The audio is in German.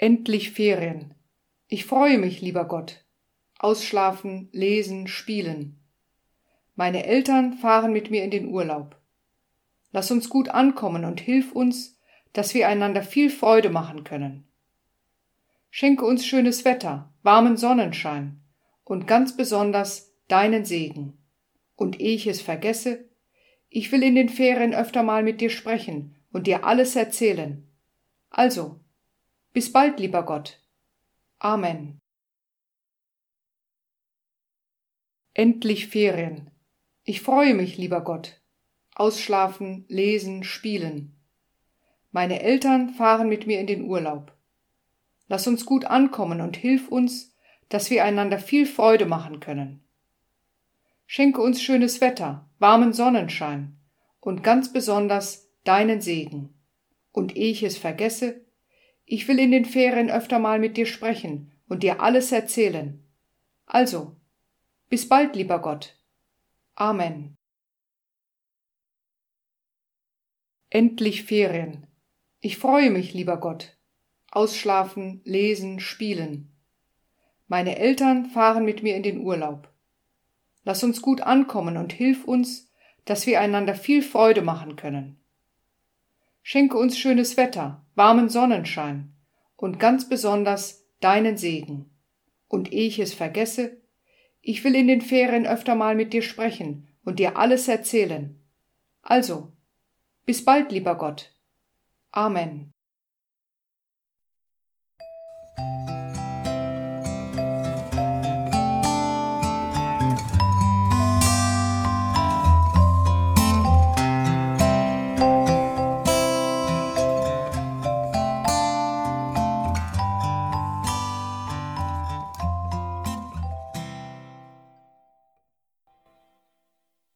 Endlich Ferien. Ich freue mich, lieber Gott. Ausschlafen, lesen, spielen. Meine Eltern fahren mit mir in den Urlaub. Lass uns gut ankommen und hilf uns, dass wir einander viel Freude machen können. Schenke uns schönes Wetter, warmen Sonnenschein und ganz besonders deinen Segen. Und ehe ich es vergesse, ich will in den Ferien öfter mal mit dir sprechen und dir alles erzählen. Also, bis bald, lieber Gott. Amen. Endlich Ferien. Ich freue mich, lieber Gott. Ausschlafen, lesen, spielen. Meine Eltern fahren mit mir in den Urlaub. Lass uns gut ankommen und hilf uns, dass wir einander viel Freude machen können. Schenke uns schönes Wetter, warmen Sonnenschein und ganz besonders deinen Segen. Und ehe ich es vergesse, ich will in den Ferien öfter mal mit dir sprechen und dir alles erzählen. Also, bis bald, lieber Gott. Amen. Endlich Ferien. Ich freue mich, lieber Gott. Ausschlafen, lesen, spielen. Meine Eltern fahren mit mir in den Urlaub. Lass uns gut ankommen und hilf uns, dass wir einander viel Freude machen können. Schenke uns schönes Wetter, warmen Sonnenschein und ganz besonders deinen Segen. Und ehe ich es vergesse, ich will in den Ferien öfter mal mit dir sprechen und dir alles erzählen. Also, bis bald, lieber Gott. Amen.